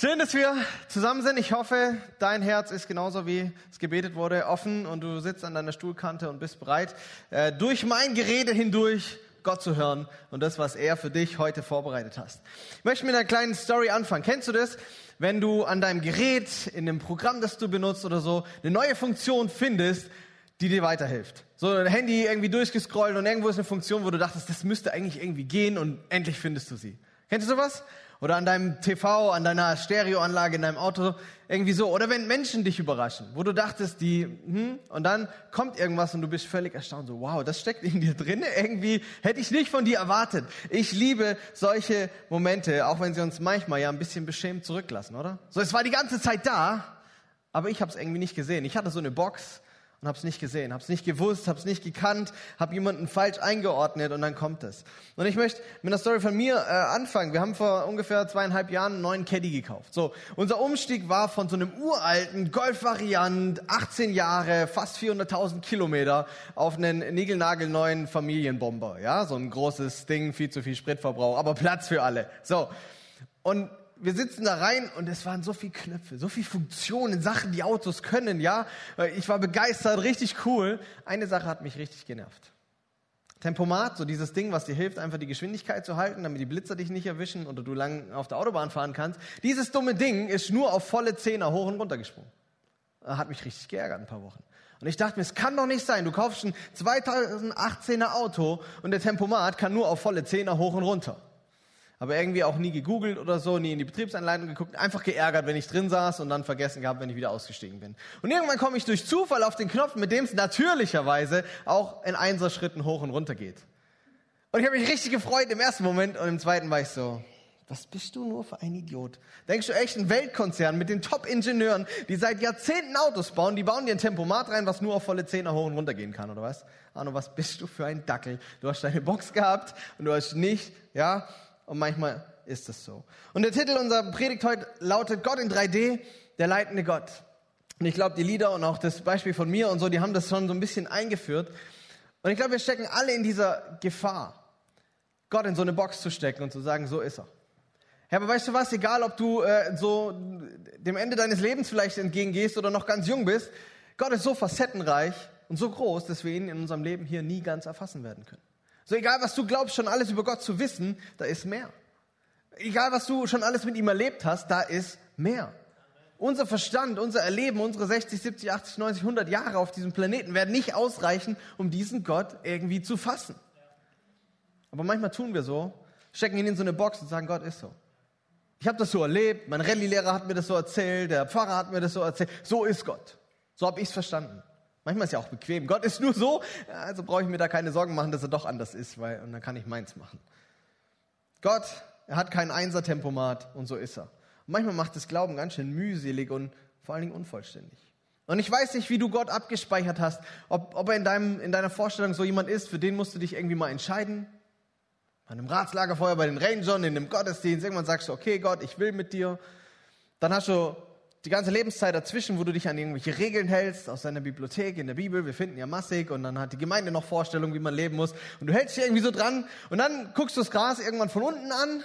Schön, dass wir zusammen sind. Ich hoffe, dein Herz ist genauso wie es gebetet wurde, offen und du sitzt an deiner Stuhlkante und bist bereit, äh, durch mein Gerede hindurch Gott zu hören und das, was er für dich heute vorbereitet hast. Ich möchte mit einer kleinen Story anfangen. Kennst du das? Wenn du an deinem Gerät, in dem Programm, das du benutzt oder so, eine neue Funktion findest, die dir weiterhilft. So ein Handy irgendwie durchgescrollt und irgendwo ist eine Funktion, wo du dachtest, das müsste eigentlich irgendwie gehen und endlich findest du sie. Kennst du sowas? Oder an deinem TV, an deiner Stereoanlage in deinem Auto, irgendwie so. Oder wenn Menschen dich überraschen, wo du dachtest, die, hm, und dann kommt irgendwas und du bist völlig erstaunt, so, wow, das steckt in dir drin. Irgendwie hätte ich nicht von dir erwartet. Ich liebe solche Momente, auch wenn sie uns manchmal ja ein bisschen beschämt zurücklassen, oder? So, es war die ganze Zeit da, aber ich habe es irgendwie nicht gesehen. Ich hatte so eine Box, und habe es nicht gesehen, habe es nicht gewusst, habe es nicht gekannt, habe jemanden falsch eingeordnet und dann kommt es. Und ich möchte mit einer Story von mir äh, anfangen. Wir haben vor ungefähr zweieinhalb Jahren einen neuen Caddy gekauft. So, unser Umstieg war von so einem uralten Golf-Variant, 18 Jahre, fast 400.000 Kilometer, auf einen niegelnagelneuen Familienbomber. Ja, so ein großes Ding, viel zu viel Spritverbrauch, aber Platz für alle. So. Und wir sitzen da rein und es waren so viele Knöpfe, so viele Funktionen, Sachen, die Autos können, ja. Ich war begeistert, richtig cool. Eine Sache hat mich richtig genervt. Tempomat, so dieses Ding, was dir hilft, einfach die Geschwindigkeit zu halten, damit die Blitzer dich nicht erwischen oder du lang auf der Autobahn fahren kannst. Dieses dumme Ding ist nur auf volle Zehner hoch und runter gesprungen. Hat mich richtig geärgert ein paar Wochen. Und ich dachte mir, es kann doch nicht sein. Du kaufst ein 2018er Auto und der Tempomat kann nur auf volle Zehner hoch und runter aber irgendwie auch nie gegoogelt oder so, nie in die Betriebsanleitung geguckt, einfach geärgert, wenn ich drin saß und dann vergessen gehabt, wenn ich wieder ausgestiegen bin. Und irgendwann komme ich durch Zufall auf den Knopf, mit dem es natürlicherweise auch in Einser-Schritten hoch und runter geht. Und ich habe mich richtig gefreut im ersten Moment und im zweiten war ich so, was bist du nur für ein Idiot? Denkst du echt, ein Weltkonzern mit den Top-Ingenieuren, die seit Jahrzehnten Autos bauen, die bauen dir ein Tempomat rein, was nur auf volle Zehner hoch und runter gehen kann, oder was? Arno, was bist du für ein Dackel? Du hast deine Box gehabt und du hast nicht, ja, und manchmal ist es so. Und der Titel unserer Predigt heute lautet Gott in 3D, der leitende Gott. Und ich glaube, die Lieder und auch das Beispiel von mir und so, die haben das schon so ein bisschen eingeführt. Und ich glaube, wir stecken alle in dieser Gefahr, Gott in so eine Box zu stecken und zu sagen, so ist er. Ja, aber weißt du was, egal ob du äh, so dem Ende deines Lebens vielleicht entgegengehst oder noch ganz jung bist, Gott ist so facettenreich und so groß, dass wir ihn in unserem Leben hier nie ganz erfassen werden können. So egal, was du glaubst, schon alles über Gott zu wissen, da ist mehr. Egal, was du schon alles mit ihm erlebt hast, da ist mehr. Unser Verstand, unser Erleben, unsere 60, 70, 80, 90, 100 Jahre auf diesem Planeten werden nicht ausreichen, um diesen Gott irgendwie zu fassen. Aber manchmal tun wir so, stecken ihn in so eine Box und sagen, Gott ist so. Ich habe das so erlebt, mein Rallye-Lehrer hat mir das so erzählt, der Pfarrer hat mir das so erzählt. So ist Gott. So habe ich es verstanden. Manchmal ist ja auch bequem. Gott ist nur so, also brauche ich mir da keine Sorgen machen, dass er doch anders ist, weil und dann kann ich meins machen. Gott, er hat kein Einser-Tempomat und so ist er. Und manchmal macht das Glauben ganz schön mühselig und vor allen Dingen unvollständig. Und ich weiß nicht, wie du Gott abgespeichert hast, ob, ob er in, deinem, in deiner Vorstellung so jemand ist, für den musst du dich irgendwie mal entscheiden. Bei einem Ratslagerfeuer, bei den Rangern, in einem Gottesdienst, irgendwann sagst du, okay Gott, ich will mit dir. Dann hast du die ganze Lebenszeit dazwischen, wo du dich an irgendwelche Regeln hältst, aus deiner Bibliothek, in der Bibel, wir finden ja massig und dann hat die Gemeinde noch Vorstellungen, wie man leben muss und du hältst dich irgendwie so dran und dann guckst du das Gras irgendwann von unten an,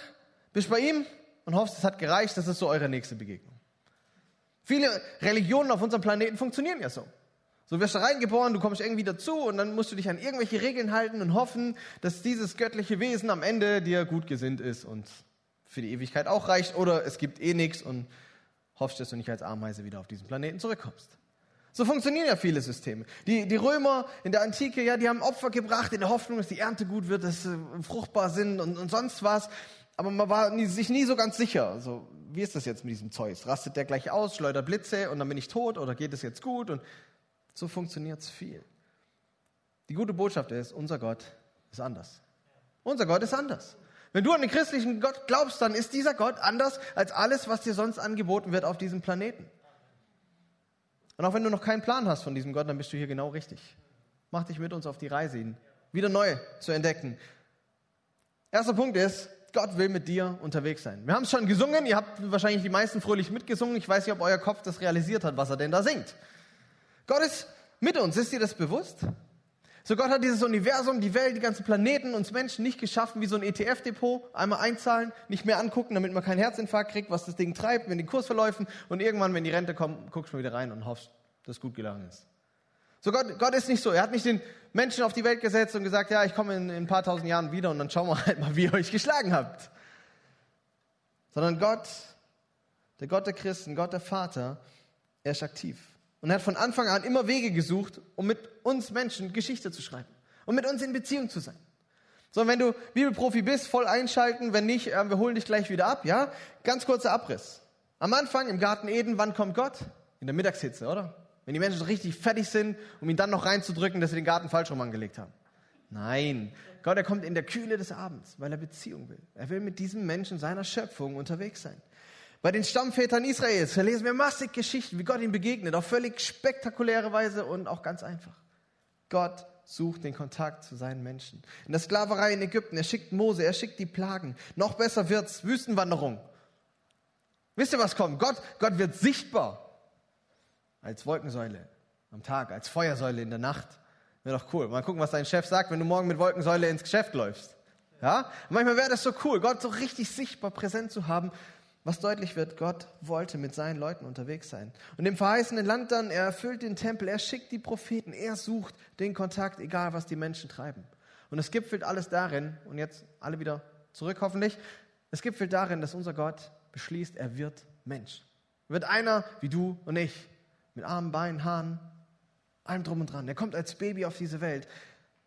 bist bei ihm und hoffst, es hat gereicht, das ist so eure nächste Begegnung. Viele Religionen auf unserem Planeten funktionieren ja so. So wirst du reingeboren, du kommst irgendwie dazu und dann musst du dich an irgendwelche Regeln halten und hoffen, dass dieses göttliche Wesen am Ende dir gut gesinnt ist und für die Ewigkeit auch reicht oder es gibt eh nichts und hoffst, dass du nicht als Ameise wieder auf diesen Planeten zurückkommst. So funktionieren ja viele Systeme. Die, die Römer in der Antike, ja, die haben Opfer gebracht in der Hoffnung, dass die Ernte gut wird, dass sie fruchtbar sind und, und sonst was. Aber man war nie, sich nie so ganz sicher. Also, wie ist das jetzt mit diesem Zeus? Rastet der gleich aus, schleudert Blitze und dann bin ich tot oder geht es jetzt gut? Und so funktioniert's viel. Die gute Botschaft ist, unser Gott ist anders. Unser Gott ist anders. Wenn du an den christlichen Gott glaubst, dann ist dieser Gott anders als alles, was dir sonst angeboten wird auf diesem Planeten. Und auch wenn du noch keinen Plan hast von diesem Gott, dann bist du hier genau richtig. Mach dich mit uns auf die Reise, ihn wieder neu zu entdecken. Erster Punkt ist, Gott will mit dir unterwegs sein. Wir haben es schon gesungen, ihr habt wahrscheinlich die meisten fröhlich mitgesungen. Ich weiß nicht, ob euer Kopf das realisiert hat, was er denn da singt. Gott ist mit uns, ist dir das bewusst? So Gott hat dieses Universum, die Welt, die ganzen Planeten, uns Menschen nicht geschaffen wie so ein ETF-Depot. Einmal einzahlen, nicht mehr angucken, damit man keinen Herzinfarkt kriegt, was das Ding treibt, wenn die Kurs verläufen und irgendwann, wenn die Rente kommt, guckst du wieder rein und hoffst, dass es gut gelangen ist. So Gott, Gott ist nicht so. Er hat nicht den Menschen auf die Welt gesetzt und gesagt, ja, ich komme in, in ein paar tausend Jahren wieder und dann schauen wir halt mal, wie ihr euch geschlagen habt. Sondern Gott, der Gott der Christen, Gott der Vater, er ist aktiv. Und er hat von Anfang an immer Wege gesucht, um mit uns Menschen Geschichte zu schreiben und mit uns in Beziehung zu sein. So, wenn du Bibelprofi bist, voll einschalten, wenn nicht, äh, wir holen dich gleich wieder ab, ja? Ganz kurzer Abriss. Am Anfang im Garten Eden, wann kommt Gott? In der Mittagshitze, oder? Wenn die Menschen richtig fertig sind, um ihn dann noch reinzudrücken, dass sie den Garten falsch rum angelegt haben. Nein, Gott, er kommt in der Kühle des Abends, weil er Beziehung will. Er will mit diesem Menschen seiner Schöpfung unterwegs sein. Bei den Stammvätern Israels verlesen wir massig Geschichten, wie Gott ihm begegnet, auf völlig spektakuläre Weise und auch ganz einfach. Gott sucht den Kontakt zu seinen Menschen. In der Sklaverei in Ägypten, er schickt Mose, er schickt die Plagen. Noch besser wird's, Wüstenwanderung. Wisst ihr, was kommt? Gott, Gott wird sichtbar. Als Wolkensäule am Tag, als Feuersäule in der Nacht. Wäre doch cool. Mal gucken, was dein Chef sagt, wenn du morgen mit Wolkensäule ins Geschäft läufst. Ja? Manchmal wäre das so cool, Gott so richtig sichtbar präsent zu haben was deutlich wird, Gott wollte mit seinen Leuten unterwegs sein. Und im verheißenen Land dann, er erfüllt den Tempel, er schickt die Propheten, er sucht den Kontakt, egal was die Menschen treiben. Und es gipfelt alles darin, und jetzt alle wieder zurück hoffentlich, es gipfelt darin, dass unser Gott beschließt, er wird Mensch. Er wird einer wie du und ich, mit Armen, Beinen, Haaren, allem drum und dran. Er kommt als Baby auf diese Welt,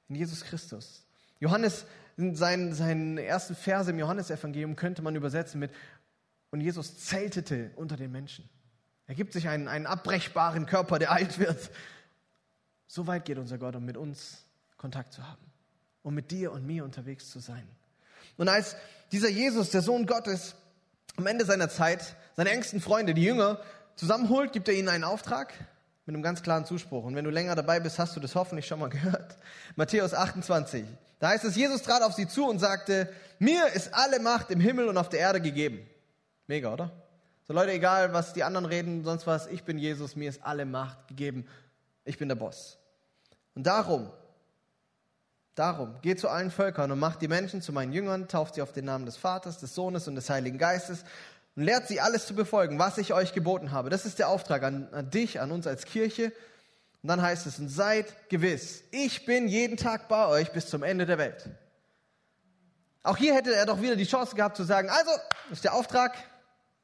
in Jesus Christus. Johannes, seinen, seinen ersten Verse im Johannesevangelium könnte man übersetzen mit und Jesus zeltete unter den Menschen. Er gibt sich einen, einen abbrechbaren Körper, der alt wird. So weit geht unser Gott, um mit uns Kontakt zu haben, um mit dir und mir unterwegs zu sein. Und als dieser Jesus, der Sohn Gottes, am Ende seiner Zeit seine engsten Freunde, die Jünger, zusammenholt, gibt er ihnen einen Auftrag mit einem ganz klaren Zuspruch. Und wenn du länger dabei bist, hast du das hoffentlich schon mal gehört. Matthäus 28. Da heißt es, Jesus trat auf sie zu und sagte, mir ist alle Macht im Himmel und auf der Erde gegeben. Mega, oder? So Leute, egal was die anderen reden, sonst was, ich bin Jesus, mir ist alle Macht gegeben. Ich bin der Boss. Und darum, darum, geht zu allen Völkern und macht die Menschen zu meinen Jüngern, tauft sie auf den Namen des Vaters, des Sohnes und des Heiligen Geistes und lehrt sie alles zu befolgen, was ich euch geboten habe. Das ist der Auftrag an, an dich, an uns als Kirche. Und dann heißt es, und seid gewiss, ich bin jeden Tag bei euch bis zum Ende der Welt. Auch hier hätte er doch wieder die Chance gehabt zu sagen, also, das ist der Auftrag,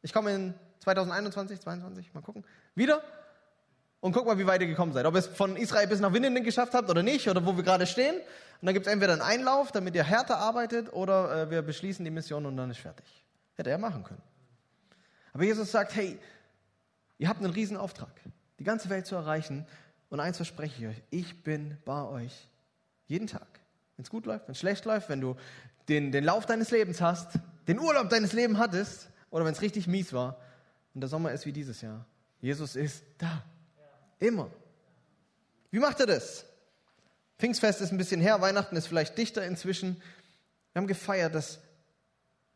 ich komme in 2021, 2022, mal gucken, wieder und guck mal, wie weit ihr gekommen seid. Ob ihr es von Israel bis nach Winnenden geschafft habt oder nicht, oder wo wir gerade stehen. Und dann gibt es entweder einen Einlauf, damit ihr härter arbeitet, oder äh, wir beschließen die Mission und dann ist fertig. Hätte er machen können. Aber Jesus sagt, hey, ihr habt einen riesen Auftrag, die ganze Welt zu erreichen. Und eins verspreche ich euch, ich bin bei euch jeden Tag. Wenn es gut läuft, wenn es schlecht läuft, wenn du den, den Lauf deines Lebens hast, den Urlaub deines Lebens hattest, oder wenn es richtig mies war und der Sommer ist wie dieses Jahr. Jesus ist da. Immer. Wie macht er das? Pfingstfest ist ein bisschen her, Weihnachten ist vielleicht dichter inzwischen. Wir haben gefeiert, dass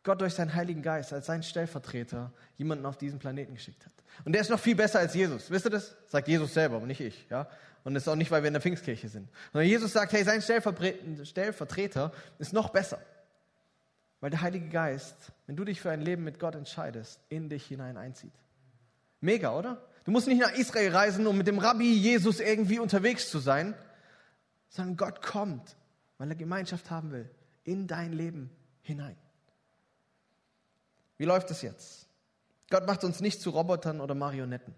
Gott durch seinen Heiligen Geist als seinen Stellvertreter jemanden auf diesen Planeten geschickt hat. Und der ist noch viel besser als Jesus. Wisst ihr das? Sagt Jesus selber, aber nicht ich. Ja? Und das ist auch nicht, weil wir in der Pfingstkirche sind. Sondern Jesus sagt, hey, sein Stellvertreter ist noch besser. Weil der Heilige Geist, wenn du dich für ein Leben mit Gott entscheidest, in dich hinein einzieht. Mega, oder? Du musst nicht nach Israel reisen, um mit dem Rabbi Jesus irgendwie unterwegs zu sein, sondern Gott kommt, weil er Gemeinschaft haben will, in dein Leben hinein. Wie läuft es jetzt? Gott macht uns nicht zu Robotern oder Marionetten.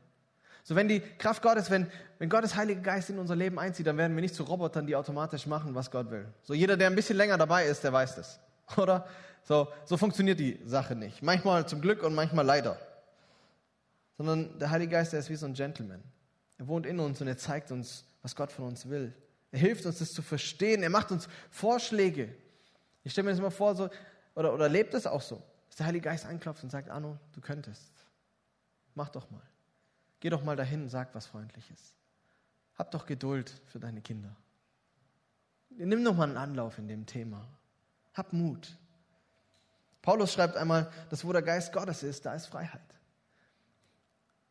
So, wenn die Kraft Gottes, wenn, wenn Gottes Heilige Geist in unser Leben einzieht, dann werden wir nicht zu Robotern, die automatisch machen, was Gott will. So, jeder, der ein bisschen länger dabei ist, der weiß das. Oder? So, so funktioniert die Sache nicht. Manchmal zum Glück und manchmal leider. Sondern der Heilige Geist, der ist wie so ein Gentleman. Er wohnt in uns und er zeigt uns, was Gott von uns will. Er hilft uns, das zu verstehen. Er macht uns Vorschläge. Ich stelle mir das immer vor, so, oder, oder lebt es auch so, dass der Heilige Geist anklopft und sagt, Arno, du könntest. Mach doch mal. Geh doch mal dahin und sag was Freundliches. Hab doch Geduld für deine Kinder. Nimm doch mal einen Anlauf in dem Thema. Hab Mut. Paulus schreibt einmal, dass wo der Geist Gottes ist, da ist Freiheit.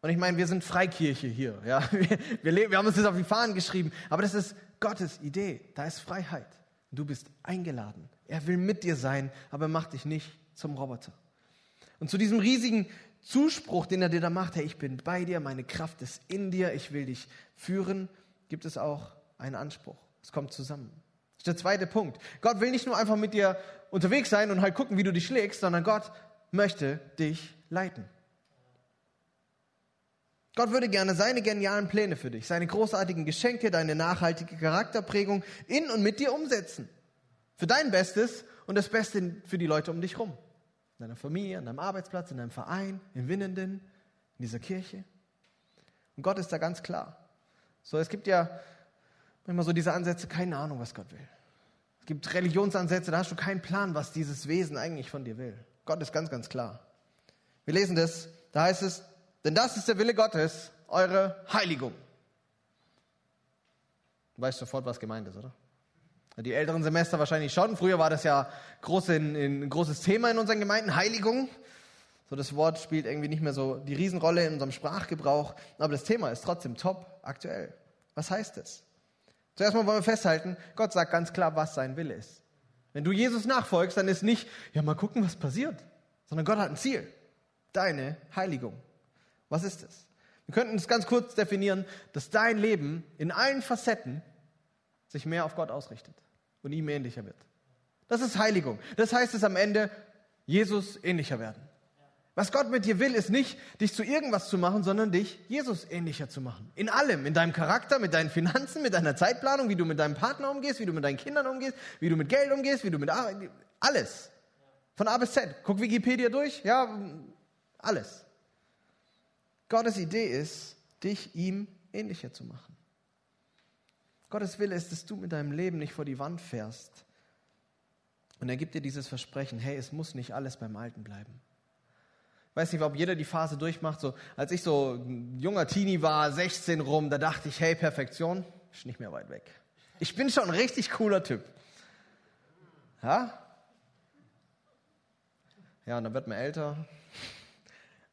Und ich meine, wir sind Freikirche hier. Ja? Wir, wir, wir haben uns das auf die Fahnen geschrieben. Aber das ist Gottes Idee. Da ist Freiheit. Du bist eingeladen. Er will mit dir sein, aber er macht dich nicht zum Roboter. Und zu diesem riesigen Zuspruch, den er dir da macht, hey, ich bin bei dir, meine Kraft ist in dir, ich will dich führen, gibt es auch einen Anspruch. Es kommt zusammen. Das ist der zweite Punkt. Gott will nicht nur einfach mit dir unterwegs sein und halt gucken, wie du dich schlägst, sondern Gott möchte dich leiten. Gott würde gerne seine genialen Pläne für dich, seine großartigen Geschenke, deine nachhaltige Charakterprägung in und mit dir umsetzen. Für dein Bestes und das Beste für die Leute um dich herum. In deiner Familie, an deinem Arbeitsplatz, in deinem Verein, in Winnenden, in dieser Kirche. Und Gott ist da ganz klar. So, es gibt ja manchmal so diese Ansätze, keine Ahnung, was Gott will. Es gibt Religionsansätze, da hast du keinen Plan, was dieses Wesen eigentlich von dir will. Gott ist ganz, ganz klar. Wir lesen das, da heißt es, denn das ist der Wille Gottes, eure Heiligung. Du weißt sofort, was gemeint ist, oder? Die älteren Semester wahrscheinlich schon. Früher war das ja groß in, in, ein großes Thema in unseren Gemeinden, Heiligung. So, das Wort spielt irgendwie nicht mehr so die Riesenrolle in unserem Sprachgebrauch. Aber das Thema ist trotzdem top aktuell. Was heißt es? Zuerst mal wollen wir festhalten, Gott sagt ganz klar, was sein Wille ist. Wenn du Jesus nachfolgst, dann ist nicht, ja, mal gucken, was passiert, sondern Gott hat ein Ziel. Deine Heiligung. Was ist es? Wir könnten es ganz kurz definieren, dass dein Leben in allen Facetten sich mehr auf Gott ausrichtet und ihm ähnlicher wird. Das ist Heiligung. Das heißt es am Ende, Jesus ähnlicher werden. Was Gott mit dir will, ist nicht, dich zu irgendwas zu machen, sondern dich Jesus ähnlicher zu machen. In allem, in deinem Charakter, mit deinen Finanzen, mit deiner Zeitplanung, wie du mit deinem Partner umgehst, wie du mit deinen Kindern umgehst, wie du mit Geld umgehst, wie du mit Arbeit, alles. Von A bis Z. Guck Wikipedia durch, ja, alles. Gottes Idee ist, dich ihm ähnlicher zu machen. Gottes Wille ist, dass du mit deinem Leben nicht vor die Wand fährst. Und er gibt dir dieses Versprechen, hey, es muss nicht alles beim Alten bleiben. Ich weiß nicht, ob jeder die Phase durchmacht. So, als ich so ein junger Teenie war, 16 rum, da dachte ich, hey, Perfektion ist nicht mehr weit weg. Ich bin schon ein richtig cooler Typ. Ja? Ja, und dann wird man älter,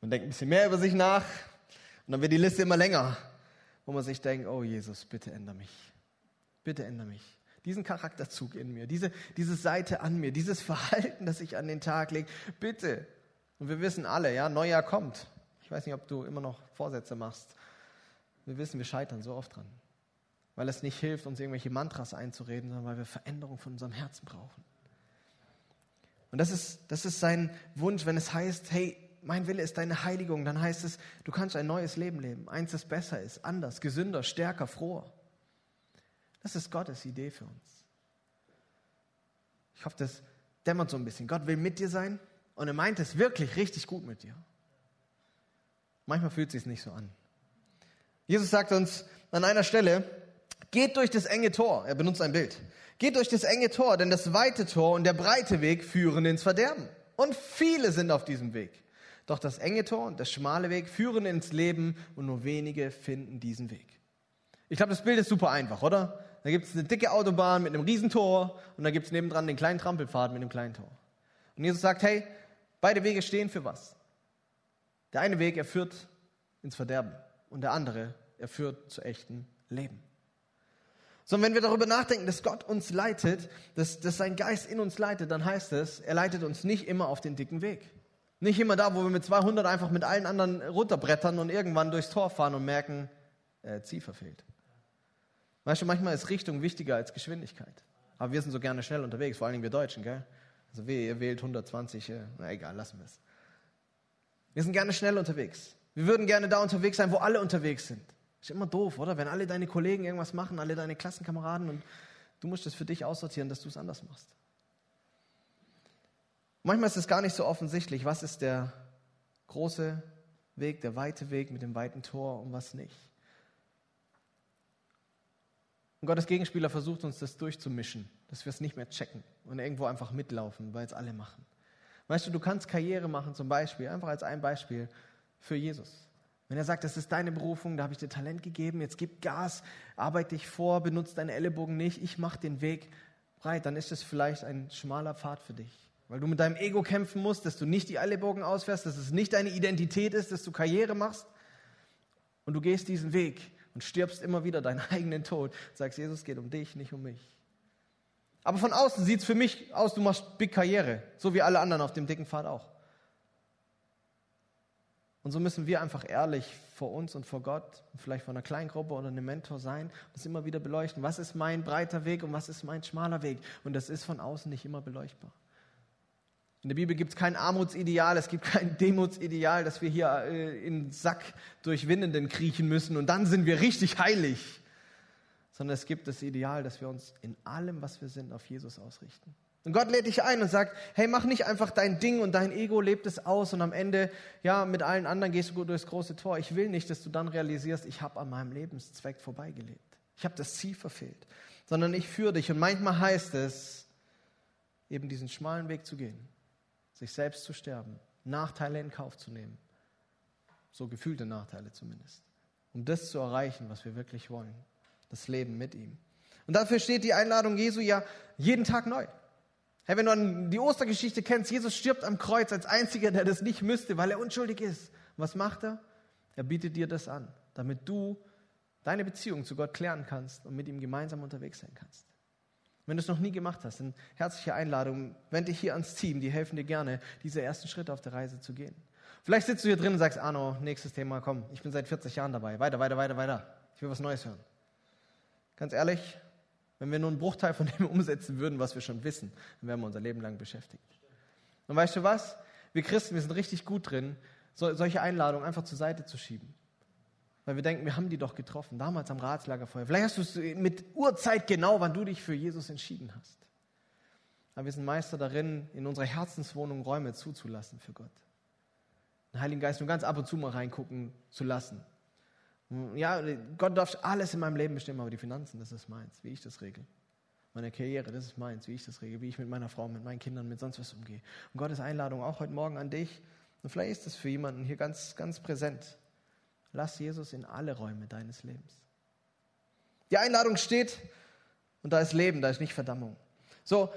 man denkt ein bisschen mehr über sich nach und dann wird die Liste immer länger, wo man sich denkt, oh Jesus, bitte ändere mich. Bitte ändere mich. Diesen Charakterzug in mir, diese, diese Seite an mir, dieses Verhalten, das ich an den Tag lege, bitte. Und wir wissen alle, ja, Neujahr kommt. Ich weiß nicht, ob du immer noch Vorsätze machst. Wir wissen, wir scheitern so oft dran. Weil es nicht hilft, uns irgendwelche Mantras einzureden, sondern weil wir Veränderung von unserem Herzen brauchen. Und das ist, das ist sein Wunsch, wenn es heißt, hey, mein Wille ist deine Heiligung, dann heißt es, du kannst ein neues Leben leben. Eins, das besser ist, anders, gesünder, stärker, froher. Das ist Gottes Idee für uns. Ich hoffe, das dämmert so ein bisschen. Gott will mit dir sein und er meint es wirklich richtig gut mit dir. Manchmal fühlt es sich nicht so an. Jesus sagt uns an einer Stelle, geht durch das enge Tor. Er benutzt ein Bild. Geht durch das enge Tor, denn das weite Tor und der breite Weg führen ins Verderben. Und viele sind auf diesem Weg. Doch das enge Tor und der schmale Weg führen ins Leben und nur wenige finden diesen Weg. Ich glaube, das Bild ist super einfach, oder? Da gibt es eine dicke Autobahn mit einem Riesentor und da gibt es nebendran den kleinen Trampelpfad mit einem kleinen Tor. Und Jesus sagt, hey, beide Wege stehen für was? Der eine Weg, er führt ins Verderben und der andere, er führt zu echten Leben. Sondern wenn wir darüber nachdenken, dass Gott uns leitet, dass, dass sein Geist in uns leitet, dann heißt es, er leitet uns nicht immer auf den dicken Weg. Nicht immer da, wo wir mit 200 einfach mit allen anderen runterbrettern und irgendwann durchs Tor fahren und merken, äh, Ziel verfehlt. Weißt du, manchmal ist Richtung wichtiger als Geschwindigkeit. Aber wir sind so gerne schnell unterwegs, vor allem wir Deutschen, gell? Also wir, ihr wählt 120, äh, na egal, lassen wir es. Wir sind gerne schnell unterwegs. Wir würden gerne da unterwegs sein, wo alle unterwegs sind. Ist immer doof, oder? Wenn alle deine Kollegen irgendwas machen, alle deine Klassenkameraden und du musst es für dich aussortieren, dass du es anders machst. Manchmal ist es gar nicht so offensichtlich, was ist der große Weg, der weite Weg mit dem weiten Tor und was nicht. Und Gottes Gegenspieler versucht uns das durchzumischen, dass wir es nicht mehr checken und irgendwo einfach mitlaufen, weil es alle machen. Weißt du, du kannst Karriere machen zum Beispiel, einfach als ein Beispiel für Jesus. Wenn er sagt, das ist deine Berufung, da habe ich dir Talent gegeben, jetzt gib Gas, arbeite dich vor, benutze deine Ellenbogen nicht, ich mache den Weg breit, dann ist es vielleicht ein schmaler Pfad für dich weil du mit deinem Ego kämpfen musst, dass du nicht die Ellenbogen ausfährst, dass es nicht deine Identität ist, dass du Karriere machst. Und du gehst diesen Weg und stirbst immer wieder deinen eigenen Tod. Sagst, Jesus geht um dich, nicht um mich. Aber von außen sieht es für mich aus, du machst big Karriere, so wie alle anderen auf dem dicken Pfad auch. Und so müssen wir einfach ehrlich vor uns und vor Gott vielleicht vor einer Kleingruppe oder einem Mentor sein das immer wieder beleuchten. Was ist mein breiter Weg und was ist mein schmaler Weg? Und das ist von außen nicht immer beleuchtbar. In der Bibel gibt es kein Armutsideal, es gibt kein Demutideal, dass wir hier äh, in Sack durch Windenden kriechen müssen und dann sind wir richtig heilig. Sondern es gibt das Ideal, dass wir uns in allem, was wir sind, auf Jesus ausrichten. Und Gott lädt dich ein und sagt, hey, mach nicht einfach dein Ding und dein Ego lebt es aus und am Ende, ja, mit allen anderen gehst du gut durchs große Tor. Ich will nicht, dass du dann realisierst, ich habe an meinem Lebenszweck vorbeigelebt. Ich habe das Ziel verfehlt. Sondern ich führe dich. Und manchmal heißt es, eben diesen schmalen Weg zu gehen, sich selbst zu sterben, Nachteile in Kauf zu nehmen. So gefühlte Nachteile zumindest. Um das zu erreichen, was wir wirklich wollen. Das Leben mit ihm. Und dafür steht die Einladung Jesu ja jeden Tag neu. Hey, wenn du die Ostergeschichte kennst, Jesus stirbt am Kreuz als einziger, der das nicht müsste, weil er unschuldig ist. was macht er? Er bietet dir das an, damit du deine Beziehung zu Gott klären kannst und mit ihm gemeinsam unterwegs sein kannst. Wenn du es noch nie gemacht hast, dann herzliche Einladung, wende dich hier ans Team, die helfen dir gerne, diese ersten Schritte auf der Reise zu gehen. Vielleicht sitzt du hier drin und sagst, Arno, nächstes Thema, komm, ich bin seit 40 Jahren dabei, weiter, weiter, weiter, weiter. Ich will was Neues hören. Ganz ehrlich, wenn wir nur einen Bruchteil von dem umsetzen würden, was wir schon wissen, dann wären wir unser Leben lang beschäftigt. Und weißt du was? Wir Christen, wir sind richtig gut drin, so, solche Einladungen einfach zur Seite zu schieben. Weil wir denken, wir haben die doch getroffen, damals am Ratslagerfeuer. Vielleicht hast du es mit Uhrzeit genau, wann du dich für Jesus entschieden hast. Aber wir sind Meister darin, in unsere Herzenswohnung Räume zuzulassen für Gott. Den Heiligen Geist nur ganz ab und zu mal reingucken zu lassen. Ja, Gott darf alles in meinem Leben bestimmen, aber die Finanzen, das ist meins, wie ich das regle. Meine Karriere, das ist meins, wie ich das regle, wie ich mit meiner Frau, mit meinen Kindern, mit sonst was umgehe. Und Gottes Einladung auch heute Morgen an dich. Und vielleicht ist es für jemanden hier ganz, ganz präsent. Lass Jesus in alle Räume deines Lebens. Die Einladung steht und da ist Leben, da ist nicht Verdammung. So,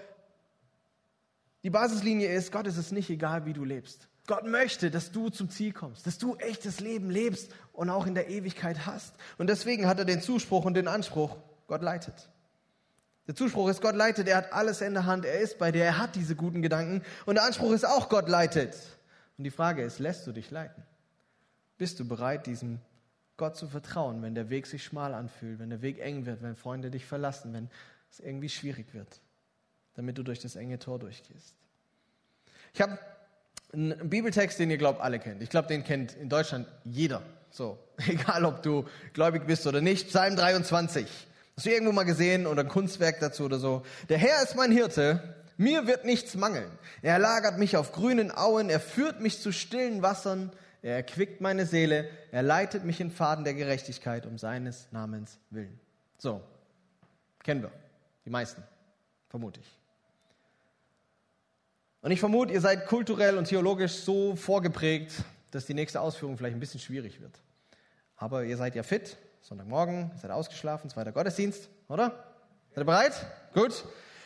die Basislinie ist, Gott ist es nicht egal, wie du lebst. Gott möchte, dass du zum Ziel kommst, dass du echtes Leben lebst und auch in der Ewigkeit hast. Und deswegen hat er den Zuspruch und den Anspruch, Gott leitet. Der Zuspruch ist, Gott leitet, er hat alles in der Hand, er ist bei dir, er hat diese guten Gedanken. Und der Anspruch ist auch, Gott leitet. Und die Frage ist, lässt du dich leiten? Bist du bereit, diesem Gott zu vertrauen, wenn der Weg sich schmal anfühlt, wenn der Weg eng wird, wenn Freunde dich verlassen, wenn es irgendwie schwierig wird, damit du durch das enge Tor durchgehst? Ich habe ein Bibeltext, den ihr glaubt alle kennt. Ich glaube, den kennt in Deutschland jeder. So, egal ob du gläubig bist oder nicht. Psalm 23. Hast du irgendwo mal gesehen oder ein Kunstwerk dazu oder so? Der Herr ist mein Hirte, mir wird nichts mangeln. Er lagert mich auf grünen Auen, er führt mich zu stillen Wassern, er erquickt meine Seele, er leitet mich in Faden der Gerechtigkeit um seines Namens willen. So, kennen wir, die meisten, vermute ich. Und ich vermute, ihr seid kulturell und theologisch so vorgeprägt, dass die nächste Ausführung vielleicht ein bisschen schwierig wird. Aber ihr seid ja fit, Sonntagmorgen, ihr seid ausgeschlafen, zweiter Gottesdienst, oder? Seid ihr bereit? Gut.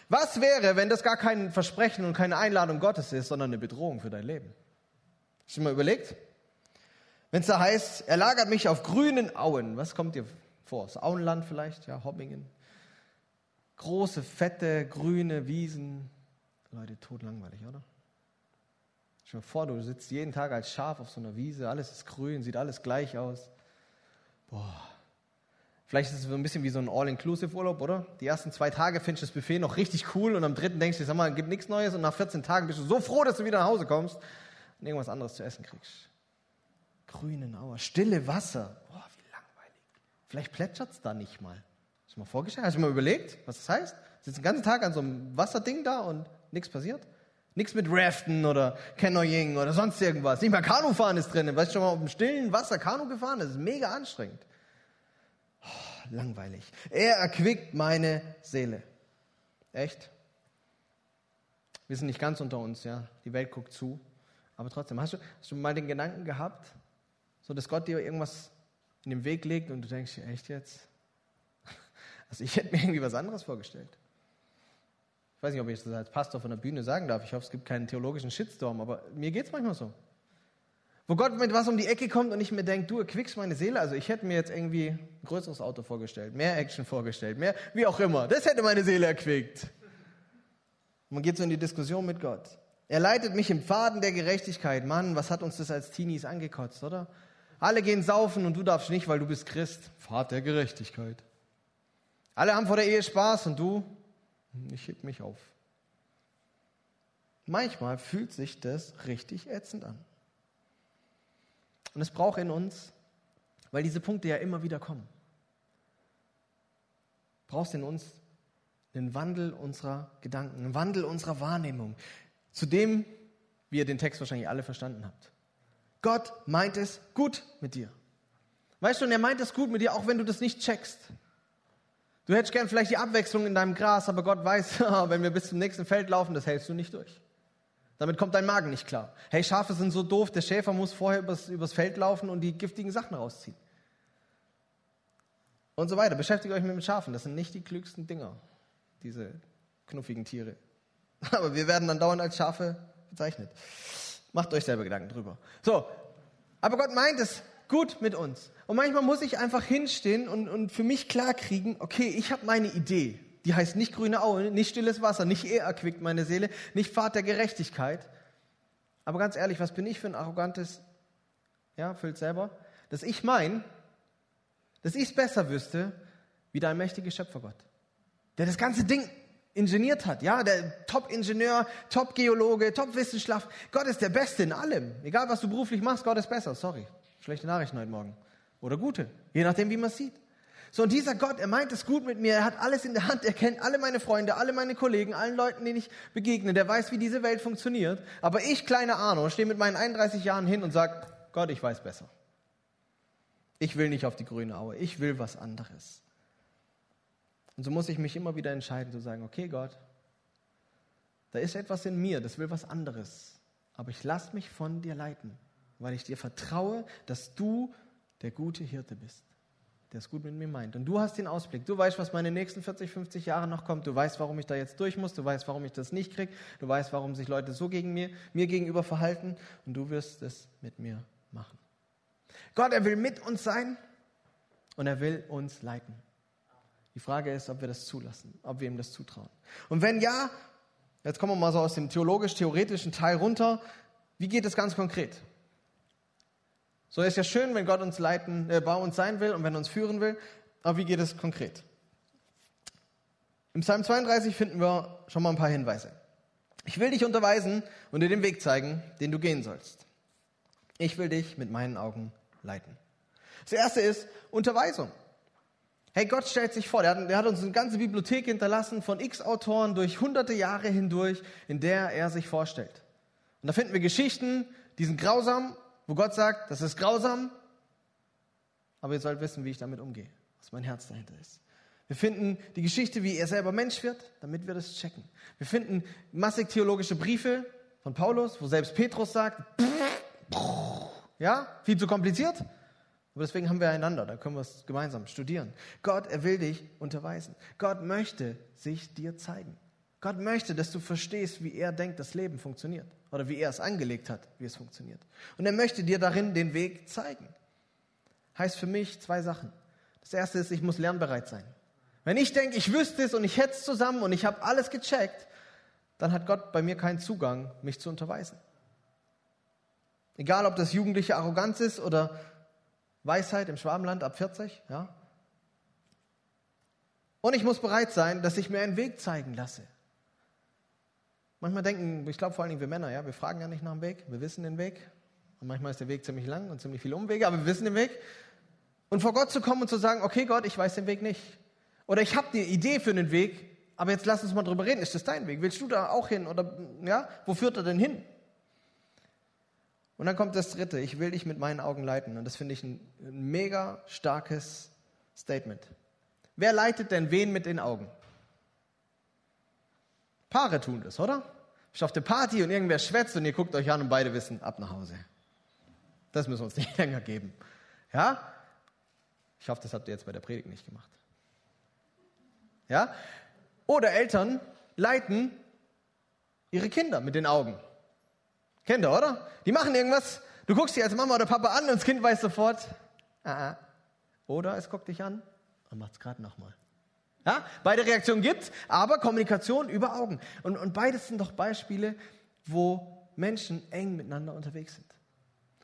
Was wäre, wenn das gar kein Versprechen und keine Einladung Gottes ist, sondern eine Bedrohung für dein Leben? Hast du mal überlegt? Wenn es da heißt, er lagert mich auf grünen Auen, was kommt dir vor? Das Auenland vielleicht, ja, Hobbingen. Große, fette, grüne Wiesen, Leute, totlangweilig, oder? Stell dir vor, du sitzt jeden Tag als Schaf auf so einer Wiese, alles ist grün, sieht alles gleich aus. Boah. Vielleicht ist es so ein bisschen wie so ein All-Inclusive-Urlaub, oder? Die ersten zwei Tage findest du das Buffet noch richtig cool und am dritten denkst du, sag mal, gibt nichts Neues und nach 14 Tagen bist du so froh, dass du wieder nach Hause kommst und irgendwas anderes zu essen kriegst. Grüne Auer, stille Wasser. Boah, wie langweilig. Vielleicht plätschert es da nicht mal. Hast du mal vorgestellt? Hast du mal überlegt, was das heißt? Sitzt den ganzen Tag an so einem Wasserding da und Nichts passiert? Nichts mit Raften oder Canoeing oder sonst irgendwas. Nicht mal Kanufahren ist drin. Weißt du schon mal auf dem stillen Wasser Kanu gefahren? Das ist mega anstrengend. Oh, langweilig. Er erquickt meine Seele. Echt? Wir sind nicht ganz unter uns, ja. Die Welt guckt zu. Aber trotzdem, hast du, hast du mal den Gedanken gehabt, so dass Gott dir irgendwas in den Weg legt und du denkst, echt jetzt? Also ich hätte mir irgendwie was anderes vorgestellt. Ich weiß nicht, ob ich das als Pastor von der Bühne sagen darf. Ich hoffe, es gibt keinen theologischen Shitstorm, aber mir geht es manchmal so. Wo Gott mit was um die Ecke kommt und ich mir denke, du erquickst meine Seele. Also ich hätte mir jetzt irgendwie ein größeres Auto vorgestellt, mehr Action vorgestellt, mehr, wie auch immer. Das hätte meine Seele erquickt. Und man geht so in die Diskussion mit Gott. Er leitet mich im Pfaden der Gerechtigkeit. Mann, was hat uns das als Teenies angekotzt, oder? Alle gehen saufen und du darfst nicht, weil du bist Christ. Pfad der Gerechtigkeit. Alle haben vor der Ehe Spaß und du, ich heb mich auf. Manchmal fühlt sich das richtig ätzend an. Und es braucht in uns, weil diese Punkte ja immer wieder kommen, brauchst in uns einen Wandel unserer Gedanken, einen Wandel unserer Wahrnehmung, zu dem, wie ihr den Text wahrscheinlich alle verstanden habt. Gott meint es gut mit dir. Weißt du, und er meint es gut mit dir, auch wenn du das nicht checkst. Du hättest gern vielleicht die Abwechslung in deinem Gras, aber Gott weiß, wenn wir bis zum nächsten Feld laufen, das hältst du nicht durch. Damit kommt dein Magen nicht klar. Hey, Schafe sind so doof, der Schäfer muss vorher übers, übers Feld laufen und die giftigen Sachen rausziehen. Und so weiter. Beschäftigt euch mit den Schafen. Das sind nicht die klügsten Dinger, diese knuffigen Tiere. Aber wir werden dann dauernd als Schafe bezeichnet. Macht euch selber Gedanken drüber. So, aber Gott meint es gut mit uns. Und manchmal muss ich einfach hinstehen und, und für mich klarkriegen, okay, ich habe meine Idee. Die heißt nicht grüne Aue, nicht stilles Wasser, nicht er erquickt meine Seele, nicht Pfad der Gerechtigkeit. Aber ganz ehrlich, was bin ich für ein arrogantes, ja, füllt selber, dass ich mein, dass ich es besser wüsste, wie der allmächtige Schöpfergott, der das ganze Ding ingeniert hat, ja, der Top-Ingenieur, Top-Geologe, Top-Wissenschaftler. Gott ist der Beste in allem. Egal, was du beruflich machst, Gott ist besser. Sorry. Schlechte Nachrichten heute Morgen. Oder gute. Je nachdem, wie man es sieht. So, und dieser Gott, er meint es gut mit mir, er hat alles in der Hand, er kennt alle meine Freunde, alle meine Kollegen, allen Leuten, denen ich begegne, der weiß, wie diese Welt funktioniert. Aber ich, kleine Arno, stehe mit meinen 31 Jahren hin und sage, Gott, ich weiß besser. Ich will nicht auf die grüne Aue, ich will was anderes. Und so muss ich mich immer wieder entscheiden zu sagen, okay Gott, da ist etwas in mir, das will was anderes. Aber ich lasse mich von dir leiten, weil ich dir vertraue, dass du der gute Hirte bist der es gut mit mir meint. Und du hast den Ausblick. Du weißt, was meine nächsten 40, 50 Jahre noch kommt. Du weißt, warum ich da jetzt durch muss. Du weißt, warum ich das nicht kriege. Du weißt, warum sich Leute so gegen mir, mir gegenüber verhalten. Und du wirst es mit mir machen. Gott, er will mit uns sein und er will uns leiten. Die Frage ist, ob wir das zulassen, ob wir ihm das zutrauen. Und wenn ja, jetzt kommen wir mal so aus dem theologisch-theoretischen Teil runter. Wie geht es ganz konkret? So ist ja schön, wenn Gott uns leiten, äh, bei uns sein will und wenn er uns führen will. Aber wie geht es konkret? Im Psalm 32 finden wir schon mal ein paar Hinweise. Ich will dich unterweisen und dir den Weg zeigen, den du gehen sollst. Ich will dich mit meinen Augen leiten. Das erste ist Unterweisung. Hey, Gott stellt sich vor, der hat, hat uns eine ganze Bibliothek hinterlassen von x Autoren durch hunderte Jahre hindurch, in der er sich vorstellt. Und da finden wir Geschichten, die sind grausam wo Gott sagt, das ist grausam, aber ihr sollt wissen, wie ich damit umgehe, was mein Herz dahinter ist. Wir finden die Geschichte, wie er selber Mensch wird, damit wir das checken. Wir finden massig theologische Briefe von Paulus, wo selbst Petrus sagt, ja, viel zu kompliziert, aber deswegen haben wir einander, da können wir es gemeinsam studieren. Gott, er will dich unterweisen. Gott möchte sich dir zeigen. Gott möchte, dass du verstehst, wie er denkt, das Leben funktioniert oder wie er es angelegt hat, wie es funktioniert. Und er möchte dir darin den Weg zeigen. Heißt für mich zwei Sachen. Das erste ist, ich muss lernbereit sein. Wenn ich denke, ich wüsste es und ich hätte es zusammen und ich habe alles gecheckt, dann hat Gott bei mir keinen Zugang, mich zu unterweisen. Egal, ob das jugendliche Arroganz ist oder Weisheit im Schwabenland ab 40, ja. Und ich muss bereit sein, dass ich mir einen Weg zeigen lasse. Manchmal denken, ich glaube vor allen Dingen wir Männer, ja, wir fragen ja nicht nach dem Weg, wir wissen den Weg. Und manchmal ist der Weg ziemlich lang und ziemlich viele Umwege, aber wir wissen den Weg. Und vor Gott zu kommen und zu sagen, okay Gott, ich weiß den Weg nicht. Oder ich habe die Idee für den Weg, aber jetzt lass uns mal drüber reden. Ist das dein Weg? Willst du da auch hin? Oder ja, wo führt er denn hin? Und dann kommt das dritte, ich will dich mit meinen Augen leiten. Und das finde ich ein, mega starkes Statement. Wer leitet denn wen mit den Augen? Paare tun das, oder? Ich auf der Party und irgendwer schwätzt und ihr guckt euch an und beide wissen, ab nach Hause. Das müssen wir uns nicht länger geben. Ja? Ich hoffe, das habt ihr jetzt bei der Predigt nicht gemacht. Ja? Oder Eltern leiten ihre Kinder mit den Augen. Kennt ihr, oder? Die machen irgendwas Du guckst dich als Mama oder Papa an und das Kind weiß sofort, ah, ah. oder es guckt dich an und macht es gerade nochmal. Ja, beide Reaktionen gibt's, aber Kommunikation über Augen. Und, und beides sind doch Beispiele, wo Menschen eng miteinander unterwegs sind.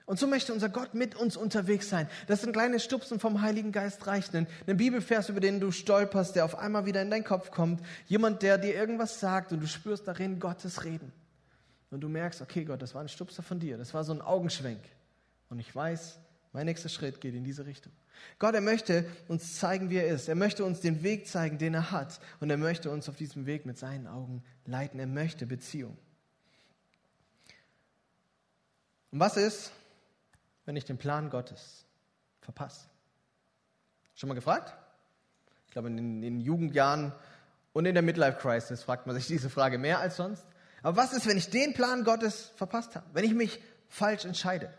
Und so möchte unser Gott mit uns unterwegs sein. Das sind kleine Stupsen vom Heiligen Geist reicht. Ein, ein Bibelvers, über den du stolperst, der auf einmal wieder in deinen Kopf kommt. Jemand, der dir irgendwas sagt und du spürst darin Gottes Reden. Und du merkst, okay Gott, das war ein Stupser von dir. Das war so ein Augenschwenk. Und ich weiß, mein nächster Schritt geht in diese Richtung. Gott, er möchte uns zeigen, wie er ist. Er möchte uns den Weg zeigen, den er hat. Und er möchte uns auf diesem Weg mit seinen Augen leiten. Er möchte Beziehung. Und was ist, wenn ich den Plan Gottes verpasse? Schon mal gefragt? Ich glaube, in den, Jugendjahren und in der Midlife Crisis fragt man sich diese Frage mehr als sonst. Aber was ist, wenn ich den Plan Gottes verpasst habe? Wenn ich mich falsch entscheide?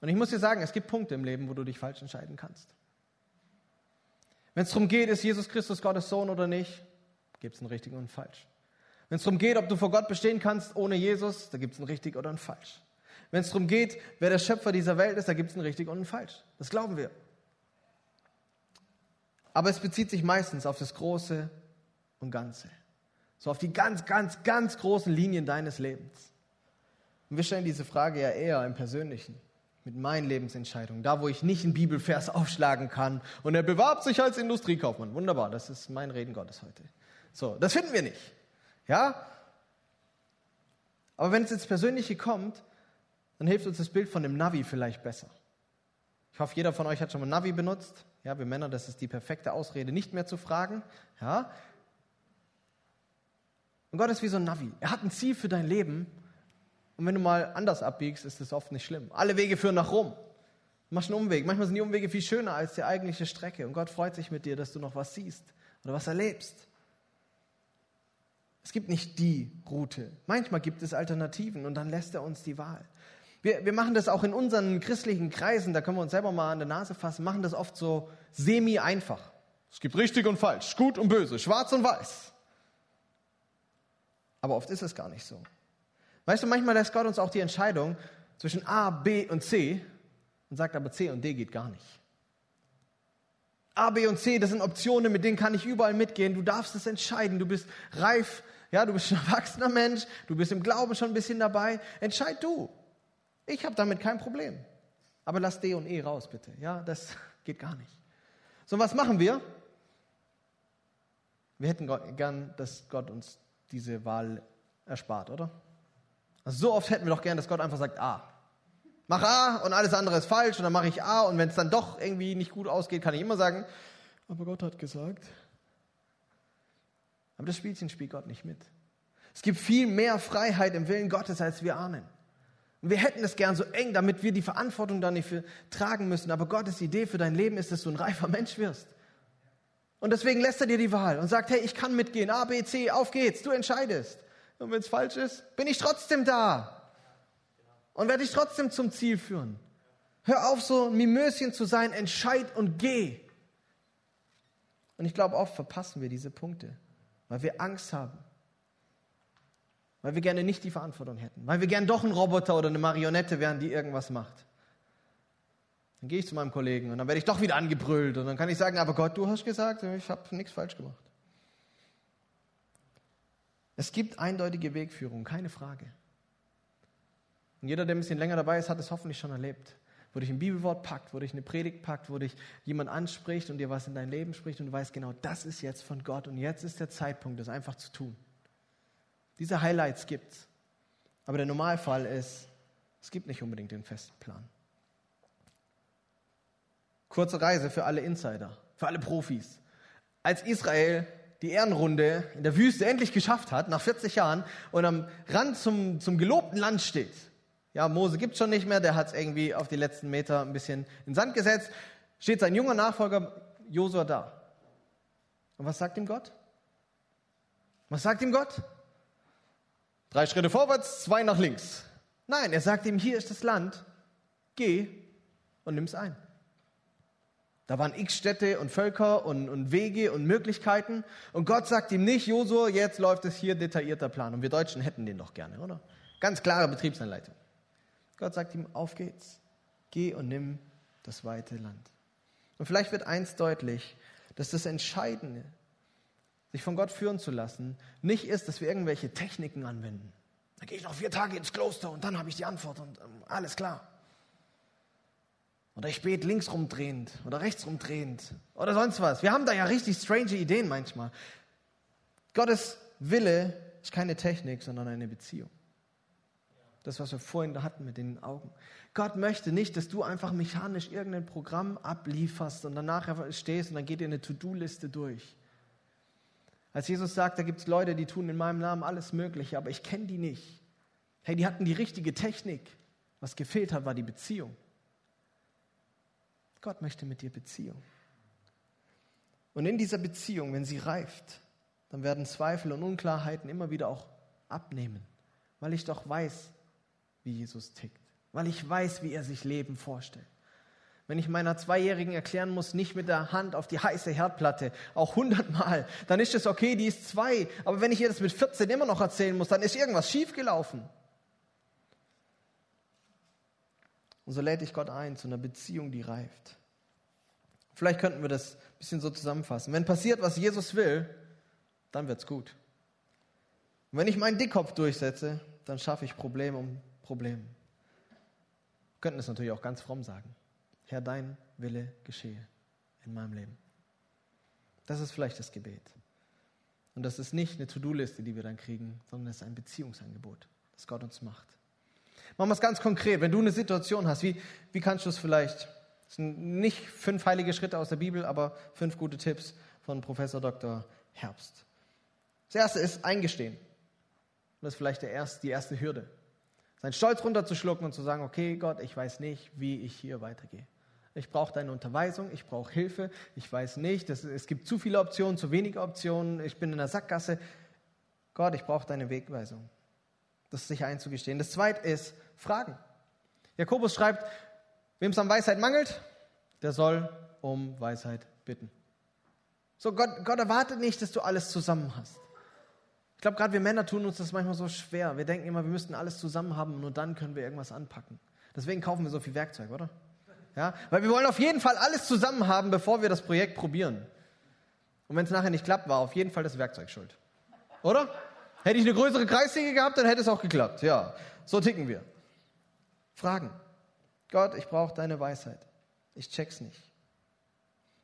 Und ich muss dir sagen, es gibt Punkte im Leben, wo du dich falsch entscheiden kannst. Wenn es darum geht, ist Jesus Christus Gottes Sohn oder nicht, gibt es ein richtig und ein falsch. Wenn es darum geht, ob du vor Gott bestehen kannst ohne Jesus, da gibt es ein richtig oder ein falsch. Wenn es darum geht, wer der Schöpfer dieser Welt ist, da gibt es ein richtig und ein falsch. Das glauben wir. Aber es bezieht sich meistens auf das Große und Ganze. So auf die ganz, ganz, ganz großen Linien deines Lebens. Und wir stellen diese Frage ja eher im Persönlichen mit meinen Lebensentscheidungen, da wo ich nicht einen Bibelvers aufschlagen kann und er bewarbt sich als Industriekaufmann. Wunderbar, das ist mein Reden Gottes heute. So, das finden wir nicht. Ja? Aber wenn es ins Persönliche kommt, dann hilft uns das Bild von dem Navi vielleicht besser. Ich hoffe, jeder von euch hat schon mal Navi benutzt. Ja, wir Männer, das ist die perfekte Ausrede, nicht mehr zu fragen. Ja? Und Gott ist wie so ein Navi. Er hat ein Ziel für dein Leben und wenn du mal anders abbiegst, ist das oft nicht schlimm. Alle Wege führen nach Rom. Du machst einen Umweg. Manchmal sind die Umwege viel schöner als die eigentliche Strecke. Und Gott freut sich mit dir, dass du noch was siehst oder was erlebst. Es gibt nicht die Route. Manchmal gibt es Alternativen und dann lässt er uns die Wahl. Wir, wir machen das auch in unseren christlichen Kreisen, da können wir uns selber mal an der Nase fassen, machen das oft so semi-einfach. Es gibt richtig und falsch, gut und böse, schwarz und weiß. Aber oft ist es gar nicht so. Weißt du, manchmal lässt Gott uns auch die Entscheidung zwischen A, B und C und sagt aber C und D geht gar nicht. A, B und C, das sind Optionen, mit denen kann ich überall mitgehen. Du darfst es entscheiden. Du bist reif, ja, du bist ein erwachsener Mensch, du bist im Glauben schon ein bisschen dabei. Entscheid du. Ich habe damit kein Problem. Aber lass D und E raus, bitte. Ja, das geht gar nicht. So, was machen wir? Wir hätten gern, dass Gott uns diese Wahl erspart, oder? Also so oft hätten wir doch gern, dass Gott einfach sagt, A. Mach A und alles andere ist falsch und dann mache ich A und wenn es dann doch irgendwie nicht gut ausgeht, kann ich immer sagen, aber Gott hat gesagt. Aber das Spielchen spielt Gott nicht mit. Es gibt viel mehr Freiheit im Willen Gottes, als wir ahnen. Und wir hätten es gern so eng, damit wir die Verantwortung da nicht für tragen müssen. Aber Gottes Idee für dein Leben ist, dass du ein reifer Mensch wirst. Und deswegen lässt er dir die Wahl und sagt, hey, ich kann mitgehen, A, B, C, auf geht's, du entscheidest. Und wenn es falsch ist, bin ich trotzdem da. Und werde dich trotzdem zum Ziel führen. Hör auf, so ein Mimöschen zu sein, entscheid und geh. Und ich glaube, oft verpassen wir diese Punkte, weil wir Angst haben. Weil wir gerne nicht die Verantwortung hätten. Weil wir gerne doch ein Roboter oder eine Marionette wären, die irgendwas macht. Dann gehe ich zu meinem Kollegen und dann werde ich doch wieder angebrüllt. Und dann kann ich sagen, aber Gott, du hast gesagt, ich habe nichts falsch gemacht. Es gibt eindeutige Wegführung, keine Frage. Und jeder, der ein bisschen länger dabei ist, hat es hoffentlich schon erlebt. Wo dich ein Bibelwort packt, wo dich eine Predigt packt, wo dich jemand anspricht und dir was in dein Leben spricht und du weißt genau, das ist jetzt von Gott und jetzt ist der Zeitpunkt, das einfach zu tun. Diese Highlights gibt's. Aber der Normalfall ist, es gibt nicht unbedingt den festen Plan. Kurze Reise für alle Insider, für alle Profis. Als Israel die Ehrenrunde in der Wüste endlich geschafft hat, nach 40 Jahren, und am Rand zum, zum gelobten Land steht. Ja, Mose gibt schon nicht mehr, der hat es irgendwie auf die letzten Meter ein bisschen in Sand gesetzt. Steht sein junger Nachfolger Josua da. Und was sagt ihm Gott? Was sagt ihm Gott? Drei Schritte vorwärts, zwei nach links. Nein, er sagt ihm, hier ist das Land, geh und nimm es ein. Da waren x Städte und Völker und, und, Wege und Möglichkeiten. Und Gott sagt ihm nicht, Josua, jetzt läuft es hier detaillierter Plan. Und wir Deutschen hätten den doch gerne, oder? Ganz klare Betriebsanleitung. Gott sagt ihm, auf geht's. Geh und nimm das weite Land. Und vielleicht wird eins deutlich, dass das Entscheidende, sich von Gott führen zu lassen, nicht ist, dass wir irgendwelche Techniken anwenden. Da gehe ich noch vier Tage ins Kloster und dann habe ich die Antwort und ähm, alles klar. Oder ich bete links rumdrehend oder rechts rumdrehend oder sonst was. Wir haben da ja richtig strange Ideen manchmal. Gottes Wille ist keine Technik, sondern eine Beziehung. Das, was wir vorhin hatten mit den Augen. Gott möchte nicht, dass du einfach mechanisch irgendein Programm ablieferst und danach stehst und dann geht dir eine To-Do-Liste durch. Als Jesus sagt, da gibt es Leute, die tun in meinem Namen alles Mögliche, aber ich kenne die nicht. Hey, die hatten die richtige Technik. Was gefehlt hat, war die Beziehung. Gott möchte mit dir Beziehung. Und in dieser Beziehung, wenn sie reift, dann werden Zweifel und Unklarheiten immer wieder auch abnehmen, weil ich doch weiß, wie Jesus tickt, weil ich weiß, wie er sich Leben vorstellt. Wenn ich meiner Zweijährigen erklären muss, nicht mit der Hand auf die heiße Herdplatte, auch hundertmal, dann ist es okay, die ist zwei. Aber wenn ich ihr das mit 14 immer noch erzählen muss, dann ist irgendwas schiefgelaufen. Und so lädt ich Gott ein zu einer Beziehung, die reift. Vielleicht könnten wir das ein bisschen so zusammenfassen. Wenn passiert, was Jesus will, dann wird's gut. Und wenn ich meinen Dickkopf durchsetze, dann schaffe ich Problem um Problem. Wir könnten es natürlich auch ganz fromm sagen. Herr, dein Wille geschehe in meinem Leben. Das ist vielleicht das Gebet. Und das ist nicht eine To-Do-Liste, die wir dann kriegen, sondern es ist ein Beziehungsangebot, das Gott uns macht. Machen wir es ganz konkret. Wenn du eine Situation hast, wie, wie kannst du es vielleicht, das sind nicht fünf heilige Schritte aus der Bibel, aber fünf gute Tipps von Professor Dr. Herbst. Das erste ist eingestehen. Das ist vielleicht erste, die erste Hürde. Seinen Stolz runterzuschlucken und zu sagen, okay Gott, ich weiß nicht, wie ich hier weitergehe. Ich brauche deine Unterweisung, ich brauche Hilfe, ich weiß nicht, das, es gibt zu viele Optionen, zu wenige Optionen, ich bin in der Sackgasse. Gott, ich brauche deine Wegweisung. Das ist sich einzugestehen. Das zweite ist Fragen. Jakobus schreibt, wem es an Weisheit mangelt, der soll um Weisheit bitten. So, Gott, Gott erwartet nicht, dass du alles zusammen hast. Ich glaube, gerade wir Männer tun uns das manchmal so schwer. Wir denken immer, wir müssten alles zusammen haben und nur dann können wir irgendwas anpacken. Deswegen kaufen wir so viel Werkzeug, oder? Ja? Weil wir wollen auf jeden Fall alles zusammen haben, bevor wir das Projekt probieren. Und wenn es nachher nicht klappt, war auf jeden Fall das Werkzeug schuld. Oder? Hätte ich eine größere Kreissäge gehabt, dann hätte es auch geklappt. Ja, so ticken wir. Fragen. Gott, ich brauche deine Weisheit. Ich check's nicht.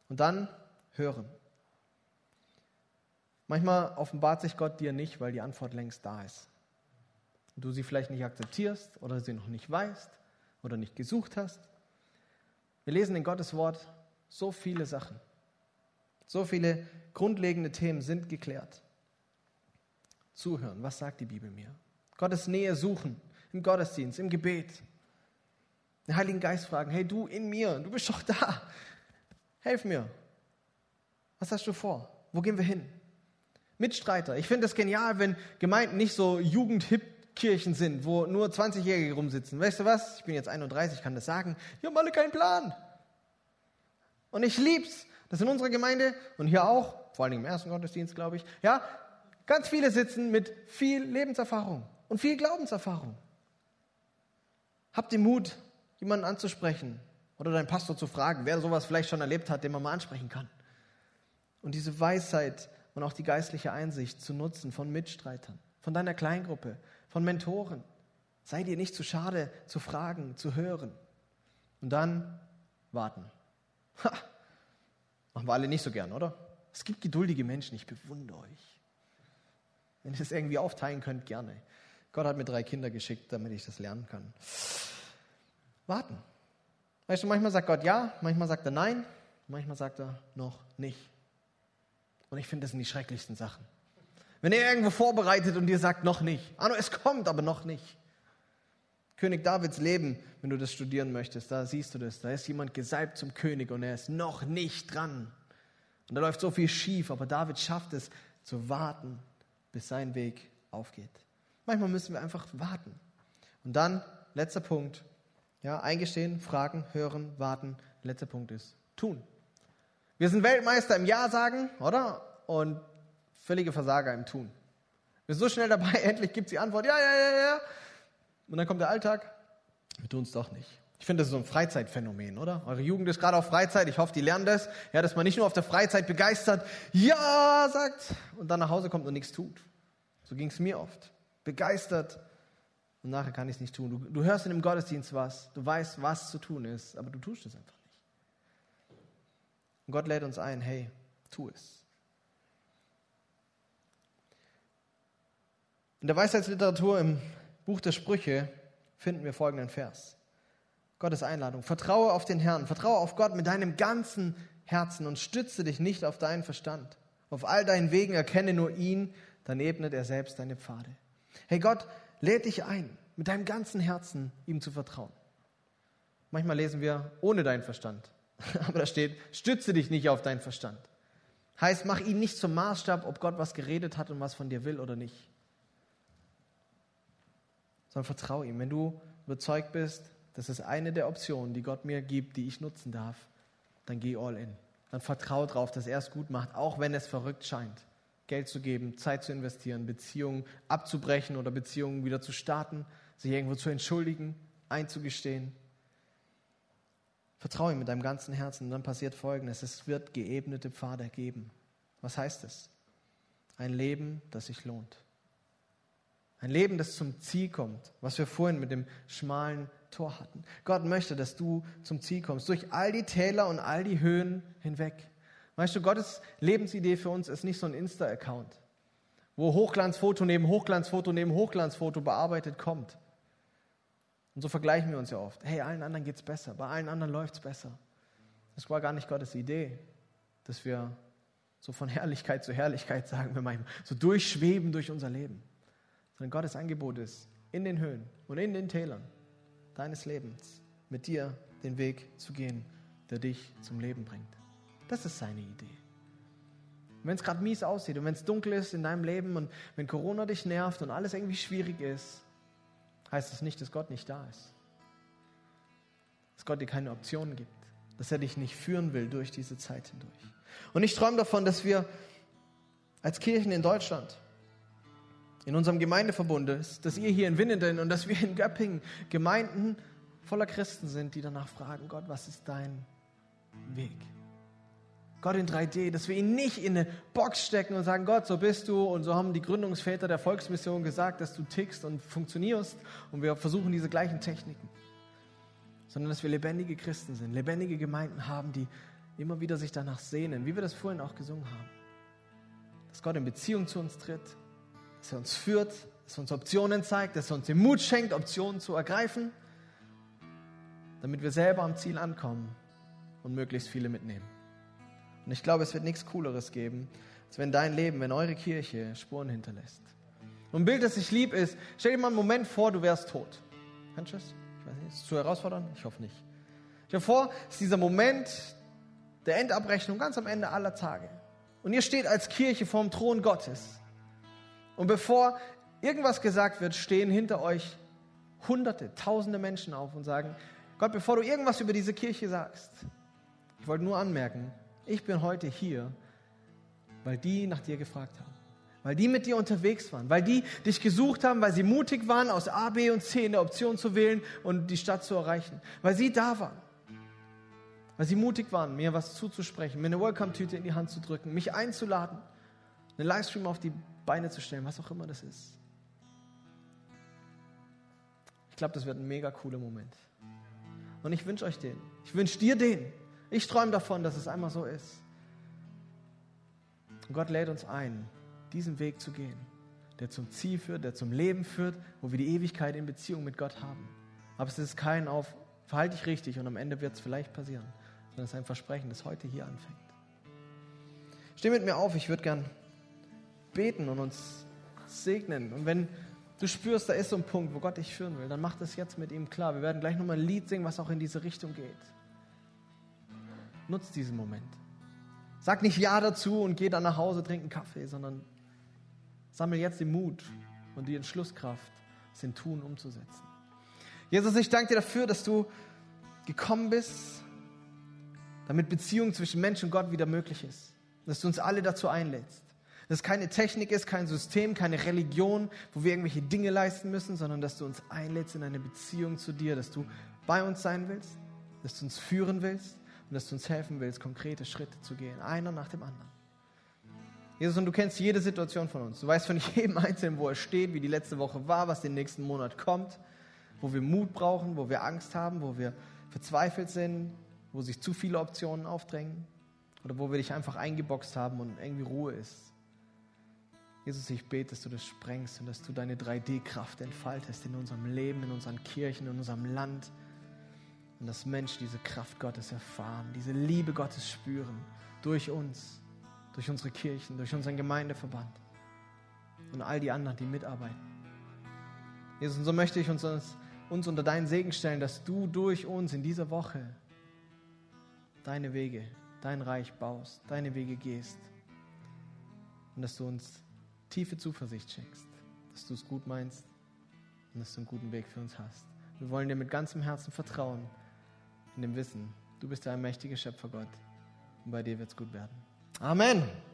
Und dann hören. Manchmal offenbart sich Gott dir nicht, weil die Antwort längst da ist. Und du sie vielleicht nicht akzeptierst oder sie noch nicht weißt oder nicht gesucht hast. Wir lesen in Gottes Wort so viele Sachen. So viele grundlegende Themen sind geklärt. Zuhören, was sagt die Bibel mir? Gottes Nähe suchen, im Gottesdienst, im Gebet. Den Heiligen Geist fragen, hey du in mir, du bist doch da. Helf mir. Was hast du vor? Wo gehen wir hin? Mitstreiter. Ich finde es genial, wenn Gemeinden nicht so Jugend-Hip-Kirchen sind, wo nur 20-Jährige rumsitzen. Weißt du was? Ich bin jetzt 31, kann das sagen. Die haben alle keinen Plan. Und ich lieb's, dass in unserer Gemeinde und hier auch, vor allem im ersten Gottesdienst, glaube ich, ja, ganz viele sitzen mit viel Lebenserfahrung und viel Glaubenserfahrung. Habt den Mut, jemanden anzusprechen oder deinen Pastor zu fragen, wer sowas vielleicht schon erlebt hat, den man mal ansprechen kann. Und diese Weisheit und auch die geistliche Einsicht zu nutzen von Mitstreitern, von deiner Kleingruppe, von Mentoren. Sei dir nicht zu schade zu fragen, zu hören. Und dann warten. Ha, machen wir alle nicht so gern, oder? Es gibt geduldige Menschen, ich bewundere euch. Wenn ihr es irgendwie aufteilen könnt, gerne. Gott hat mir drei Kinder geschickt, damit ich das lernen kann. Warten. Weißt du, manchmal sagt Gott ja, manchmal sagt er nein, manchmal sagt er noch nicht. Und ich finde, das sind die schrecklichsten Sachen. Wenn er irgendwo vorbereitet und dir sagt, noch nicht. Arno, es kommt, aber noch nicht. König Davids Leben, wenn du das studieren möchtest, da siehst du das. Da ist jemand gesalbt zum König und er ist noch nicht dran. Und da läuft so viel schief, aber David schafft es zu warten, bis sein Weg aufgeht. Manchmal müssen wir einfach warten. Und dann, letzter Punkt, ja, eingestehen, fragen, hören, warten. Letzter Punkt ist tun. Wir sind Weltmeister im Ja sagen, oder? Und völlige Versager im Tun. Wir sind so schnell dabei, endlich gibt es die Antwort, ja, ja, ja, ja. Und dann kommt der Alltag. Wir tun es doch nicht. Ich finde, das ist so ein Freizeitphänomen, oder? Eure Jugend ist gerade auf Freizeit. Ich hoffe, die lernen das. Ja, dass man nicht nur auf der Freizeit begeistert, ja, sagt, und dann nach Hause kommt und nichts tut. So ging es mir oft. Begeistert und nachher kann ich es nicht tun. Du, du hörst in dem Gottesdienst was, du weißt, was zu tun ist, aber du tust es einfach nicht. Und Gott lädt uns ein, hey, tu es. In der Weisheitsliteratur im Buch der Sprüche finden wir folgenden Vers. Gottes Einladung. Vertraue auf den Herrn, vertraue auf Gott mit deinem ganzen Herzen und stütze dich nicht auf deinen Verstand. Auf all deinen Wegen erkenne nur ihn, dann ebnet er selbst deine Pfade. Hey Gott, lädt dich ein, mit deinem ganzen Herzen ihm zu vertrauen. Manchmal lesen wir ohne deinen Verstand, aber da steht, stütze dich nicht auf deinen Verstand. Heißt, mach ihn nicht zum Maßstab, ob Gott was geredet hat und was von dir will oder nicht. Sondern vertraue ihm. Wenn du überzeugt bist, das ist eine der Optionen, die Gott mir gibt, die ich nutzen darf, dann geh all in. Dann vertraue darauf, dass er es gut macht, auch wenn es verrückt scheint. Geld zu geben, Zeit zu investieren, Beziehungen abzubrechen oder Beziehungen wieder zu starten, sich irgendwo zu entschuldigen, einzugestehen. Vertraue ihm mit deinem ganzen Herzen. Und dann passiert Folgendes. Es wird geebnete Pfade geben. Was heißt es? Ein Leben, das sich lohnt. Ein Leben, das zum Ziel kommt, was wir vorhin mit dem schmalen Tor hatten. Gott möchte, dass du zum Ziel kommst, durch all die Täler und all die Höhen hinweg. Weißt du, Gottes Lebensidee für uns ist nicht so ein Insta-Account, wo Hochglanzfoto neben Hochglanzfoto neben Hochglanzfoto bearbeitet kommt. Und so vergleichen wir uns ja oft. Hey, allen anderen geht es besser, bei allen anderen läuft es besser. Das war gar nicht Gottes Idee, dass wir so von Herrlichkeit zu Herrlichkeit, sagen wir manchmal, so durchschweben durch unser Leben. Sondern Gottes Angebot ist, in den Höhen und in den Tälern deines Lebens mit dir den Weg zu gehen, der dich zum Leben bringt. Das ist seine Idee. Wenn es gerade mies aussieht und wenn es dunkel ist in deinem Leben und wenn Corona dich nervt und alles irgendwie schwierig ist, heißt das nicht, dass Gott nicht da ist. Dass Gott dir keine Optionen gibt. Dass er dich nicht führen will durch diese Zeit hindurch. Und ich träume davon, dass wir als Kirchen in Deutschland, in unserem Gemeindeverbund, dass ihr hier in Winnenden und dass wir in Göppingen Gemeinden voller Christen sind, die danach fragen, Gott, was ist dein Weg? Gott in 3D, dass wir ihn nicht in eine Box stecken und sagen, Gott, so bist du. Und so haben die Gründungsväter der Volksmission gesagt, dass du tickst und funktionierst. Und wir versuchen diese gleichen Techniken, sondern dass wir lebendige Christen sind, lebendige Gemeinden haben, die immer wieder sich danach sehnen, wie wir das vorhin auch gesungen haben. Dass Gott in Beziehung zu uns tritt, dass er uns führt, dass er uns Optionen zeigt, dass er uns den Mut schenkt, Optionen zu ergreifen, damit wir selber am Ziel ankommen und möglichst viele mitnehmen. Und ich glaube, es wird nichts Cooleres geben, als wenn dein Leben, wenn eure Kirche Spuren hinterlässt. Und ein Bild, das sich lieb ist, stell dir mal einen Moment vor, du wärst tot. Kannst du das? Ich weiß nicht, ist es zu herausfordernd? Ich hoffe nicht. Stell dir vor, es ist dieser Moment der Endabrechnung ganz am Ende aller Tage. Und ihr steht als Kirche vorm Thron Gottes. Und bevor irgendwas gesagt wird, stehen hinter euch Hunderte, Tausende Menschen auf und sagen, Gott, bevor du irgendwas über diese Kirche sagst, ich wollte nur anmerken, ich bin heute hier, weil die nach dir gefragt haben. Weil die mit dir unterwegs waren, weil die dich gesucht haben, weil sie mutig waren, aus A, B und C eine Option zu wählen und die Stadt zu erreichen. Weil sie da waren. Weil sie mutig waren, mir was zuzusprechen, mir eine Welcome-Tüte in die Hand zu drücken, mich einzuladen, einen Livestream auf die Beine zu stellen, was auch immer das ist. Ich glaube, das wird ein mega cooler Moment. Und ich wünsche euch den. Ich wünsche dir den. Ich träume davon, dass es einmal so ist. Und Gott lädt uns ein, diesen Weg zu gehen, der zum Ziel führt, der zum Leben führt, wo wir die Ewigkeit in Beziehung mit Gott haben. Aber es ist kein auf, verhalte dich richtig und am Ende wird es vielleicht passieren, sondern es ist ein Versprechen, das heute hier anfängt. Steh mit mir auf, ich würde gern beten und uns segnen. Und wenn du spürst, da ist so ein Punkt, wo Gott dich führen will, dann mach das jetzt mit ihm klar. Wir werden gleich nochmal ein Lied singen, was auch in diese Richtung geht. Nutz diesen Moment. Sag nicht Ja dazu und geh dann nach Hause, trink einen Kaffee, sondern sammel jetzt den Mut und die Entschlusskraft, es in Tun umzusetzen. Jesus, ich danke dir dafür, dass du gekommen bist, damit Beziehung zwischen Mensch und Gott wieder möglich ist. Dass du uns alle dazu einlädst. Dass es keine Technik ist, kein System, keine Religion, wo wir irgendwelche Dinge leisten müssen, sondern dass du uns einlädst in eine Beziehung zu dir, dass du bei uns sein willst, dass du uns führen willst und dass du uns helfen willst, konkrete Schritte zu gehen, einer nach dem anderen. Jesus, und du kennst jede Situation von uns. Du weißt von jedem Einzelnen, wo er steht, wie die letzte Woche war, was den nächsten Monat kommt, wo wir Mut brauchen, wo wir Angst haben, wo wir verzweifelt sind, wo sich zu viele Optionen aufdrängen oder wo wir dich einfach eingeboxt haben und irgendwie Ruhe ist. Jesus, ich bete, dass du das sprengst und dass du deine 3D-Kraft entfaltest in unserem Leben, in unseren Kirchen, in unserem Land. Und dass Menschen diese Kraft Gottes erfahren, diese Liebe Gottes spüren, durch uns, durch unsere Kirchen, durch unseren Gemeindeverband und all die anderen, die mitarbeiten. Jesus, und so möchte ich uns, uns unter deinen Segen stellen, dass du durch uns in dieser Woche deine Wege, dein Reich baust, deine Wege gehst und dass du uns tiefe Zuversicht schenkst, dass du es gut meinst und dass du einen guten Weg für uns hast. Wir wollen dir mit ganzem Herzen vertrauen, in dem Wissen, du bist der allmächtige Schöpfer Gott und bei dir wird es gut werden. Amen.